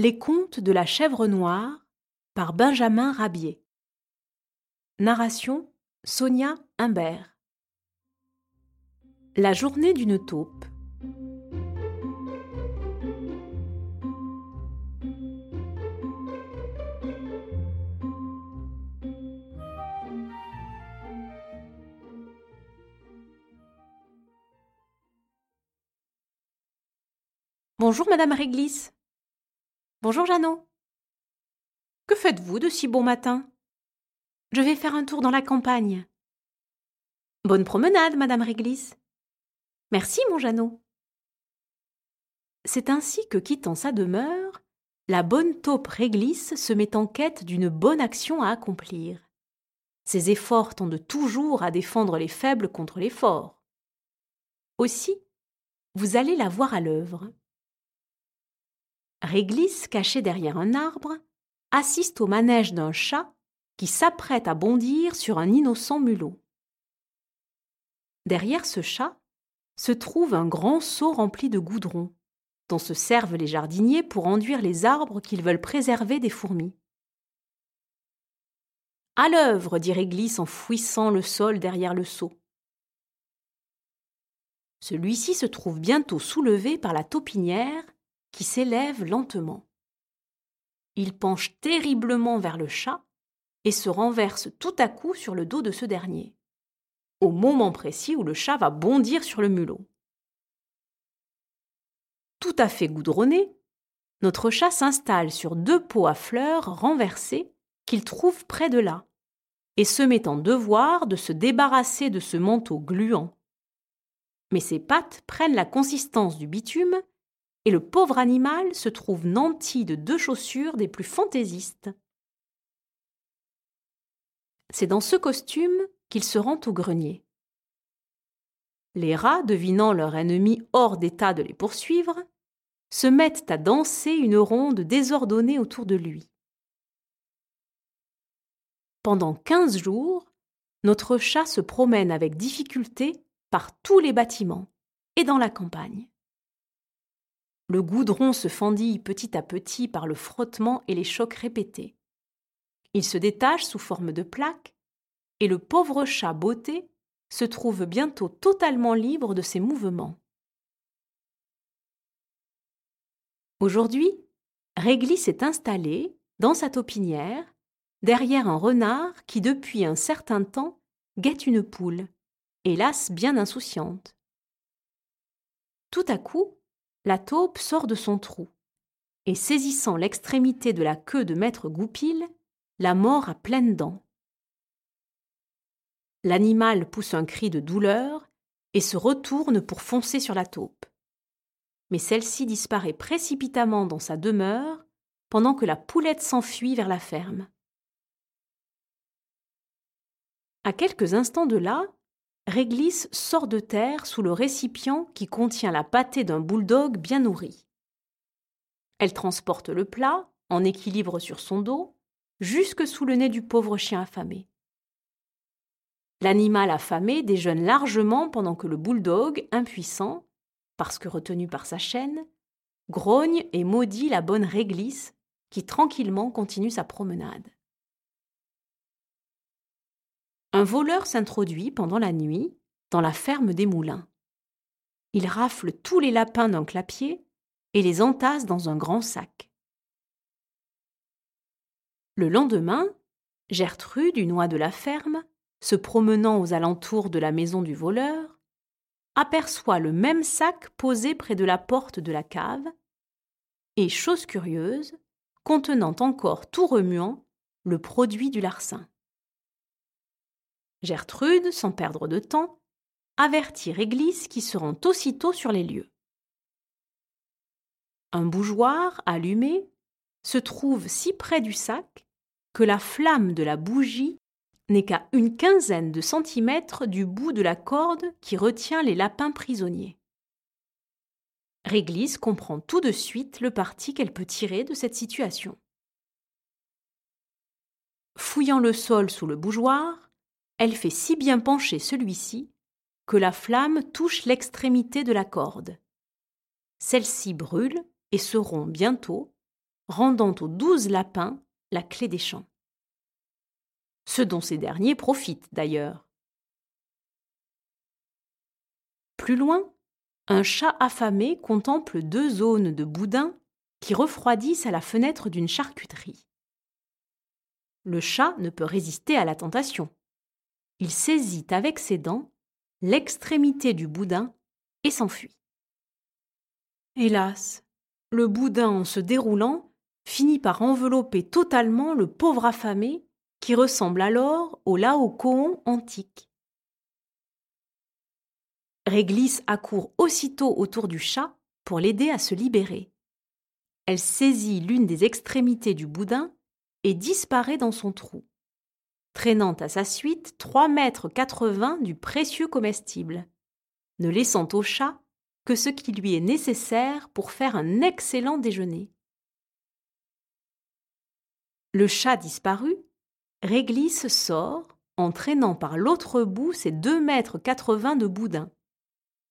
Les contes de la chèvre noire par Benjamin Rabier. Narration Sonia Humbert. La journée d'une taupe. Bonjour, Madame Réglisse. Bonjour, Jeannot. Que faites-vous de si bon matin? Je vais faire un tour dans la campagne. Bonne promenade, Madame Réglisse. Merci, mon Jeannot. C'est ainsi que, quittant sa demeure, la bonne taupe Réglisse se met en quête d'une bonne action à accomplir. Ses efforts tendent toujours à défendre les faibles contre les forts. Aussi, vous allez la voir à l'œuvre. Réglisse, caché derrière un arbre, assiste au manège d'un chat qui s'apprête à bondir sur un innocent mulot. Derrière ce chat se trouve un grand seau rempli de goudron, dont se servent les jardiniers pour enduire les arbres qu'ils veulent préserver des fourmis. À l'œuvre, dit Réglisse en fouissant le sol derrière le seau. Celui-ci se trouve bientôt soulevé par la taupinière qui s'élève lentement. Il penche terriblement vers le chat et se renverse tout à coup sur le dos de ce dernier, au moment précis où le chat va bondir sur le mulot. Tout à fait goudronné, notre chat s'installe sur deux pots à fleurs renversés qu'il trouve près de là, et se met en devoir de se débarrasser de ce manteau gluant. Mais ses pattes prennent la consistance du bitume et le pauvre animal se trouve nanti de deux chaussures des plus fantaisistes. C'est dans ce costume qu'il se rend au grenier. Les rats, devinant leur ennemi hors d'état de les poursuivre, se mettent à danser une ronde désordonnée autour de lui. Pendant quinze jours, notre chat se promène avec difficulté par tous les bâtiments et dans la campagne. Le goudron se fendille petit à petit par le frottement et les chocs répétés. Il se détache sous forme de plaques, et le pauvre chat botté se trouve bientôt totalement libre de ses mouvements. Aujourd'hui, Réglis s'est installé, dans sa taupinière, derrière un renard qui depuis un certain temps guette une poule, hélas bien insouciante. Tout à coup, la taupe sort de son trou, et saisissant l'extrémité de la queue de maître Goupil, la mord à pleines dents. L'animal pousse un cri de douleur et se retourne pour foncer sur la taupe. Mais celle-ci disparaît précipitamment dans sa demeure pendant que la poulette s'enfuit vers la ferme. À quelques instants de là, Réglisse sort de terre sous le récipient qui contient la pâtée d'un bouledogue bien nourri. Elle transporte le plat, en équilibre sur son dos, jusque sous le nez du pauvre chien affamé. L'animal affamé déjeune largement pendant que le bouledogue, impuissant, parce que retenu par sa chaîne, grogne et maudit la bonne réglisse qui tranquillement continue sa promenade. Un voleur s'introduit pendant la nuit dans la ferme des moulins. Il rafle tous les lapins d'un clapier et les entasse dans un grand sac. Le lendemain, Gertrude, une oie de la ferme, se promenant aux alentours de la maison du voleur, aperçoit le même sac posé près de la porte de la cave, et, chose curieuse, contenant encore tout remuant le produit du larcin. Gertrude, sans perdre de temps, avertit Réglisse qui se rend aussitôt sur les lieux. Un bougeoir allumé se trouve si près du sac que la flamme de la bougie n'est qu'à une quinzaine de centimètres du bout de la corde qui retient les lapins prisonniers. Réglisse comprend tout de suite le parti qu'elle peut tirer de cette situation. Fouillant le sol sous le bougeoir, elle fait si bien pencher celui-ci que la flamme touche l'extrémité de la corde. Celle-ci brûle et se rompt bientôt, rendant aux douze lapins la clé des champs. Ce dont ces derniers profitent d'ailleurs. Plus loin, un chat affamé contemple deux zones de boudin qui refroidissent à la fenêtre d'une charcuterie. Le chat ne peut résister à la tentation. Il saisit avec ses dents l'extrémité du boudin et s'enfuit. Hélas, le boudin en se déroulant finit par envelopper totalement le pauvre affamé qui ressemble alors au Laocoon antique. Réglisse accourt aussitôt autour du chat pour l'aider à se libérer. Elle saisit l'une des extrémités du boudin et disparaît dans son trou, traînant à sa suite trois mètres quatre-vingts du précieux comestible, ne laissant au chat que ce qui lui est nécessaire pour faire un excellent déjeuner. Le chat disparu, Réglisse sort, en traînant par l'autre bout ses deux mètres quatre-vingts de boudin,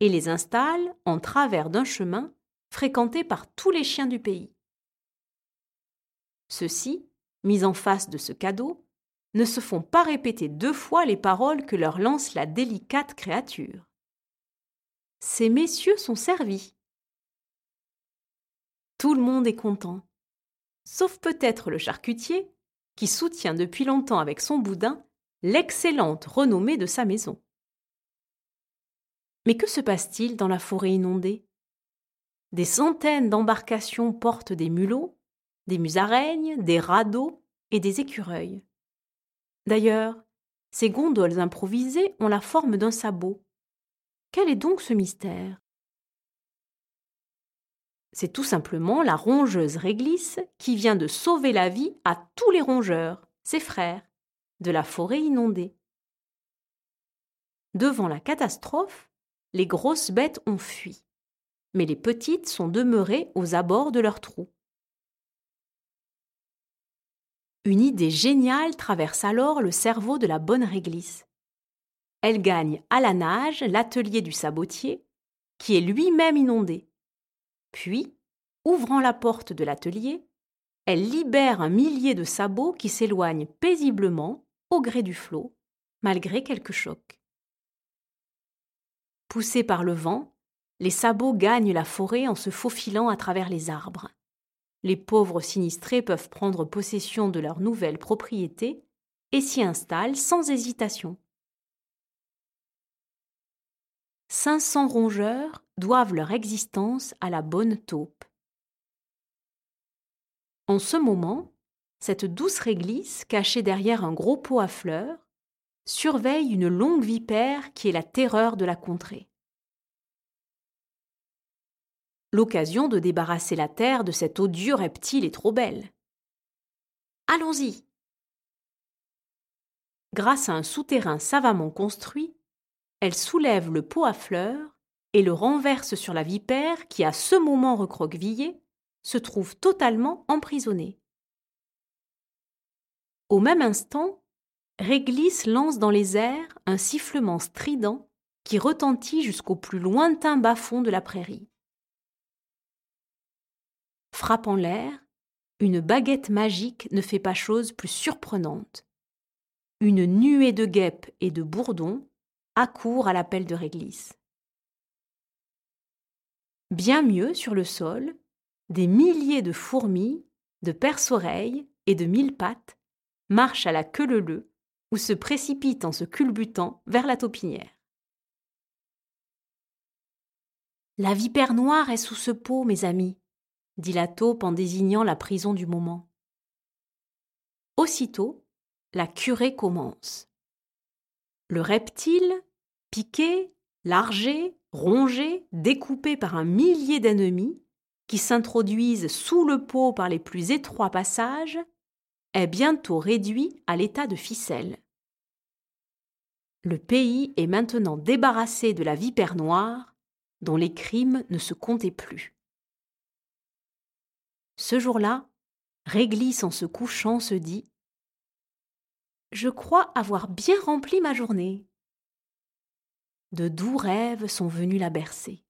et les installe en travers d'un chemin fréquenté par tous les chiens du pays. Ceux-ci, mis en face de ce cadeau, ne se font pas répéter deux fois les paroles que leur lance la délicate créature. Ces messieurs sont servis. Tout le monde est content, sauf peut-être le charcutier, qui soutient depuis longtemps avec son boudin l'excellente renommée de sa maison. Mais que se passe-t-il dans la forêt inondée? Des centaines d'embarcations portent des mulots, des musaraignes, des radeaux et des écureuils. D'ailleurs, ces gondoles improvisées ont la forme d'un sabot. Quel est donc ce mystère? C'est tout simplement la rongeuse réglisse qui vient de sauver la vie à tous les rongeurs, ses frères, de la forêt inondée. Devant la catastrophe, les grosses bêtes ont fui, mais les petites sont demeurées aux abords de leur trou. Une idée géniale traverse alors le cerveau de la bonne réglisse. Elle gagne à la nage l'atelier du sabotier, qui est lui-même inondé. Puis, ouvrant la porte de l'atelier, elle libère un millier de sabots qui s'éloignent paisiblement au gré du flot, malgré quelques chocs. Poussés par le vent, les sabots gagnent la forêt en se faufilant à travers les arbres. Les pauvres sinistrés peuvent prendre possession de leur nouvelle propriété et s'y installent sans hésitation. 500 rongeurs doivent leur existence à la bonne taupe. En ce moment, cette douce réglisse, cachée derrière un gros pot à fleurs, surveille une longue vipère qui est la terreur de la contrée. L'occasion de débarrasser la terre de cet odieux reptile est trop belle. Allons-y. Grâce à un souterrain savamment construit, elle soulève le pot à fleurs et le renverse sur la vipère qui, à ce moment recroquevillée, se trouve totalement emprisonnée. Au même instant, Réglisse lance dans les airs un sifflement strident qui retentit jusqu'au plus lointain bas-fond de la prairie. Frappant l'air, une baguette magique ne fait pas chose plus surprenante. Une nuée de guêpes et de bourdons accourt à l'appel de Réglisse. Bien mieux, sur le sol, des milliers de fourmis, de perce-oreilles et de mille pattes marchent à la queue leu ou se précipite en se culbutant vers la taupinière. La vipère noire est sous ce pot, mes amis, dit la taupe en désignant la prison du moment. Aussitôt, la curée commence. Le reptile, piqué, largé, rongé, découpé par un millier d'ennemis, qui s'introduisent sous le pot par les plus étroits passages, est bientôt réduit à l'état de ficelle. Le pays est maintenant débarrassé de la vipère noire, dont les crimes ne se comptaient plus. Ce jour-là, Réglisse en se couchant se dit Je crois avoir bien rempli ma journée. De doux rêves sont venus la bercer.